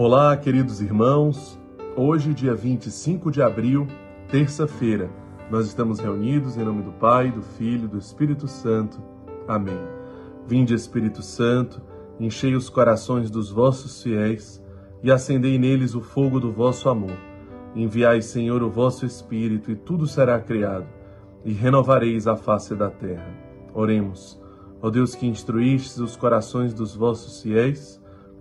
Olá, queridos irmãos. Hoje, dia 25 de abril, terça-feira, nós estamos reunidos em nome do Pai, do Filho e do Espírito Santo. Amém. Vinde, Espírito Santo, enchei os corações dos vossos fiéis e acendei neles o fogo do vosso amor. Enviai, Senhor, o vosso Espírito, e tudo será criado, e renovareis a face da terra. Oremos. Ó Deus que instruístes os corações dos vossos fiéis,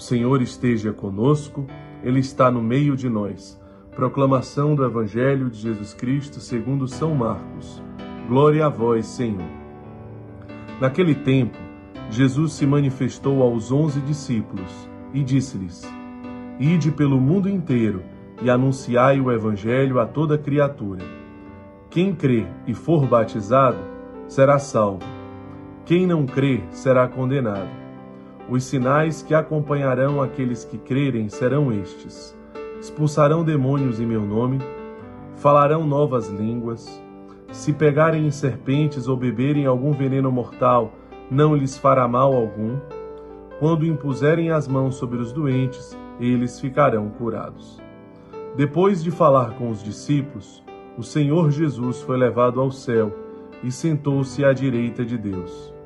O Senhor esteja conosco, Ele está no meio de nós. Proclamação do Evangelho de Jesus Cristo segundo São Marcos. Glória a vós, Senhor. Naquele tempo, Jesus se manifestou aos onze discípulos e disse-lhes: Ide pelo mundo inteiro e anunciai o Evangelho a toda criatura. Quem crê e for batizado será salvo. Quem não crê será condenado. Os sinais que acompanharão aqueles que crerem serão estes: expulsarão demônios em meu nome, falarão novas línguas, se pegarem em serpentes ou beberem algum veneno mortal, não lhes fará mal algum. Quando impuserem as mãos sobre os doentes, eles ficarão curados. Depois de falar com os discípulos, o Senhor Jesus foi levado ao céu e sentou-se à direita de Deus.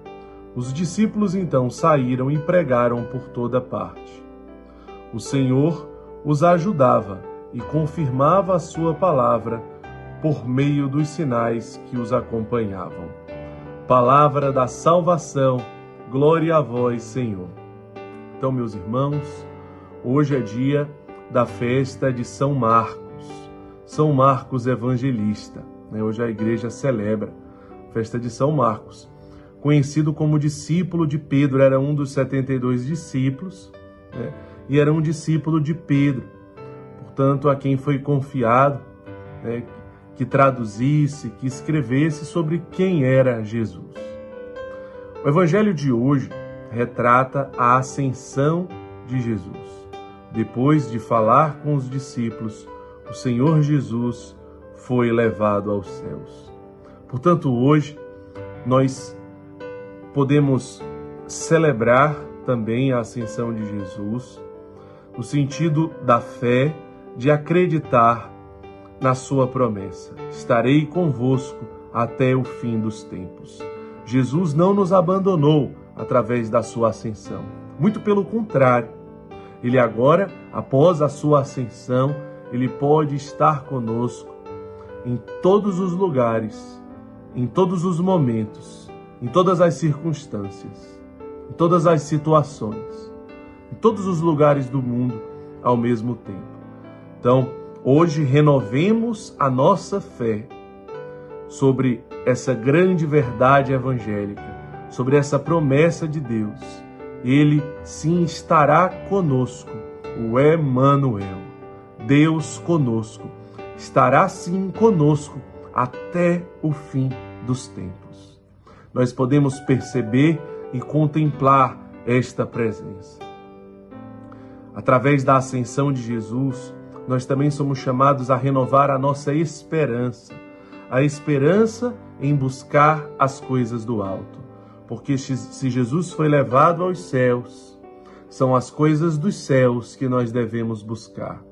Os discípulos então saíram e pregaram por toda parte. O Senhor os ajudava e confirmava a sua palavra por meio dos sinais que os acompanhavam. Palavra da salvação, glória a vós, Senhor. Então, meus irmãos, hoje é dia da festa de São Marcos, São Marcos Evangelista. Né? Hoje a igreja celebra a festa de São Marcos conhecido como discípulo de Pedro, era um dos 72 discípulos, né? e era um discípulo de Pedro, portanto, a quem foi confiado né? que traduzisse, que escrevesse sobre quem era Jesus. O evangelho de hoje retrata a ascensão de Jesus. Depois de falar com os discípulos, o Senhor Jesus foi levado aos céus. Portanto, hoje nós podemos celebrar também a ascensão de Jesus, no sentido da fé, de acreditar na sua promessa: estarei convosco até o fim dos tempos. Jesus não nos abandonou através da sua ascensão, muito pelo contrário. Ele agora, após a sua ascensão, ele pode estar conosco em todos os lugares, em todos os momentos em todas as circunstâncias, em todas as situações, em todos os lugares do mundo ao mesmo tempo. Então, hoje renovemos a nossa fé sobre essa grande verdade evangélica, sobre essa promessa de Deus. Ele sim estará conosco, o Emmanuel, Deus conosco, estará sim conosco até o fim dos tempos nós podemos perceber e contemplar esta presença. Através da ascensão de Jesus, nós também somos chamados a renovar a nossa esperança, a esperança em buscar as coisas do alto. Porque se Jesus foi levado aos céus, são as coisas dos céus que nós devemos buscar.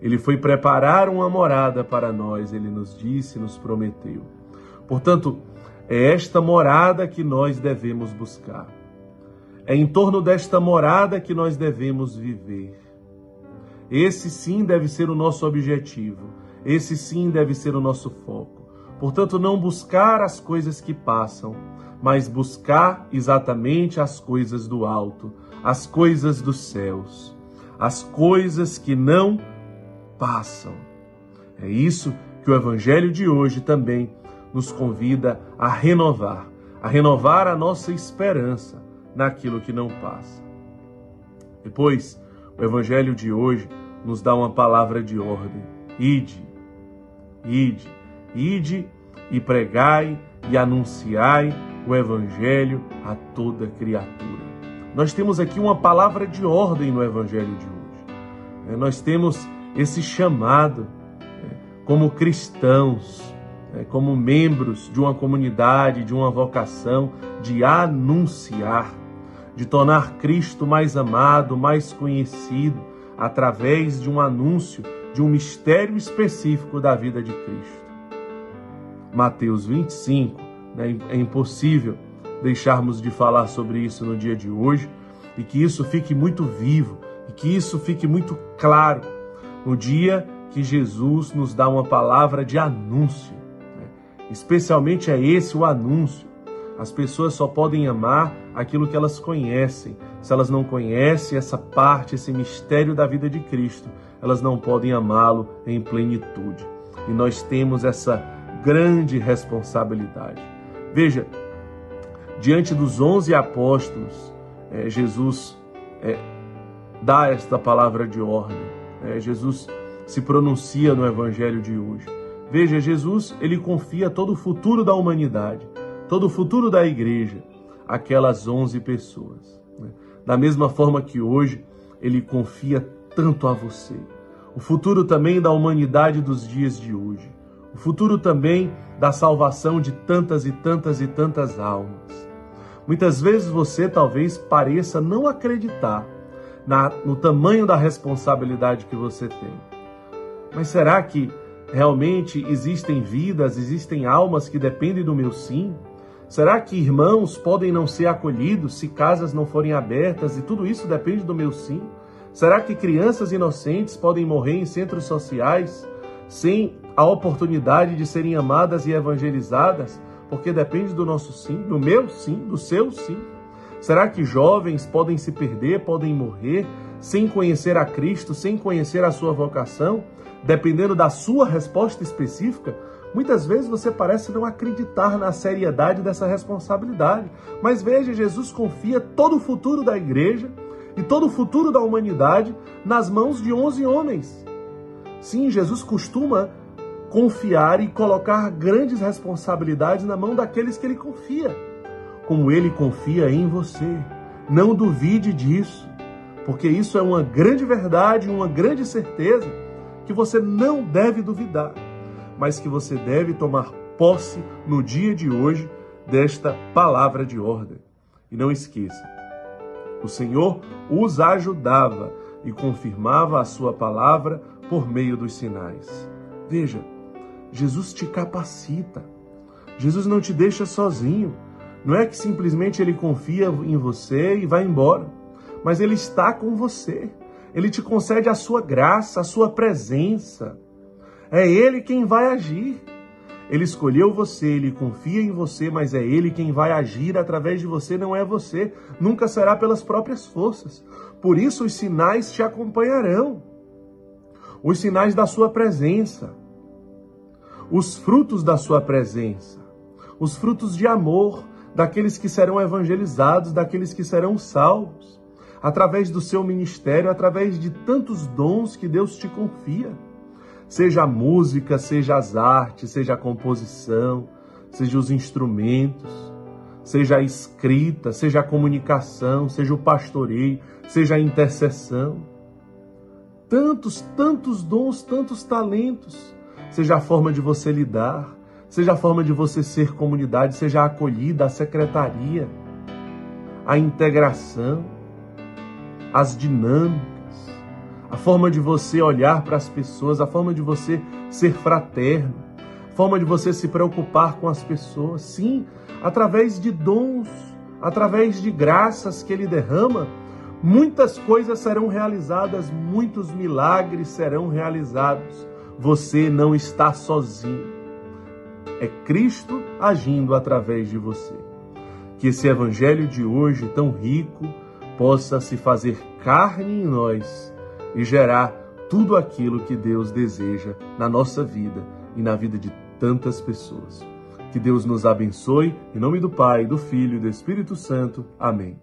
Ele foi preparar uma morada para nós, ele nos disse, nos prometeu. Portanto, é esta morada que nós devemos buscar. É em torno desta morada que nós devemos viver. Esse sim deve ser o nosso objetivo. Esse sim deve ser o nosso foco. Portanto, não buscar as coisas que passam, mas buscar exatamente as coisas do alto, as coisas dos céus, as coisas que não passam. É isso que o evangelho de hoje também nos convida a renovar, a renovar a nossa esperança naquilo que não passa. Depois, O evangelho de hoje nos dá uma palavra de ordem: ide, ide, ide e pregai e anunciai o evangelho a toda criatura. Nós temos aqui uma palavra de ordem no evangelho de hoje. É, nós temos esse chamado é, como cristãos, como membros de uma comunidade, de uma vocação, de anunciar, de tornar Cristo mais amado, mais conhecido, através de um anúncio de um mistério específico da vida de Cristo. Mateus 25, né, é impossível deixarmos de falar sobre isso no dia de hoje e que isso fique muito vivo e que isso fique muito claro no dia que Jesus nos dá uma palavra de anúncio. Especialmente é esse o anúncio. As pessoas só podem amar aquilo que elas conhecem. Se elas não conhecem essa parte, esse mistério da vida de Cristo, elas não podem amá-lo em plenitude. E nós temos essa grande responsabilidade. Veja, diante dos onze apóstolos, é, Jesus é, dá esta palavra de ordem. É, Jesus se pronuncia no Evangelho de hoje. Veja, Jesus ele confia todo o futuro da humanidade, todo o futuro da igreja, aquelas onze pessoas. Né? Da mesma forma que hoje ele confia tanto a você. O futuro também da humanidade dos dias de hoje. O futuro também da salvação de tantas e tantas e tantas almas. Muitas vezes você talvez pareça não acreditar na, no tamanho da responsabilidade que você tem. Mas será que realmente existem vidas, existem almas que dependem do meu sim? Será que irmãos podem não ser acolhidos se casas não forem abertas e tudo isso depende do meu sim? Será que crianças inocentes podem morrer em centros sociais sem a oportunidade de serem amadas e evangelizadas? porque depende do nosso sim, do meu sim, do seu sim. Será que jovens podem se perder, podem morrer sem conhecer a Cristo, sem conhecer a sua vocação, dependendo da sua resposta específica? Muitas vezes você parece não acreditar na seriedade dessa responsabilidade. Mas veja, Jesus confia todo o futuro da igreja e todo o futuro da humanidade nas mãos de 11 homens. Sim, Jesus costuma confiar e colocar grandes responsabilidades na mão daqueles que ele confia, como ele confia em você. Não duvide disso, porque isso é uma grande verdade, uma grande certeza que você não deve duvidar, mas que você deve tomar posse no dia de hoje desta palavra de ordem. E não esqueça, o Senhor os ajudava e confirmava a sua palavra por meio dos sinais. Veja, Jesus te capacita. Jesus não te deixa sozinho. Não é que simplesmente ele confia em você e vai embora, mas ele está com você. Ele te concede a sua graça, a sua presença. É ele quem vai agir. Ele escolheu você, ele confia em você, mas é ele quem vai agir através de você, não é você. Nunca será pelas próprias forças. Por isso os sinais te acompanharão. Os sinais da sua presença os frutos da sua presença, os frutos de amor daqueles que serão evangelizados, daqueles que serão salvos, através do seu ministério, através de tantos dons que Deus te confia. Seja a música, seja as artes, seja a composição, seja os instrumentos, seja a escrita, seja a comunicação, seja o pastoreio, seja a intercessão. Tantos, tantos dons, tantos talentos seja a forma de você lidar, seja a forma de você ser comunidade, seja a acolhida, a secretaria, a integração, as dinâmicas, a forma de você olhar para as pessoas, a forma de você ser fraterno, a forma de você se preocupar com as pessoas, sim, através de dons, através de graças que ele derrama, muitas coisas serão realizadas, muitos milagres serão realizados você não está sozinho. É Cristo agindo através de você. Que esse evangelho de hoje, tão rico, possa se fazer carne em nós e gerar tudo aquilo que Deus deseja na nossa vida e na vida de tantas pessoas. Que Deus nos abençoe, em nome do Pai, do Filho e do Espírito Santo. Amém.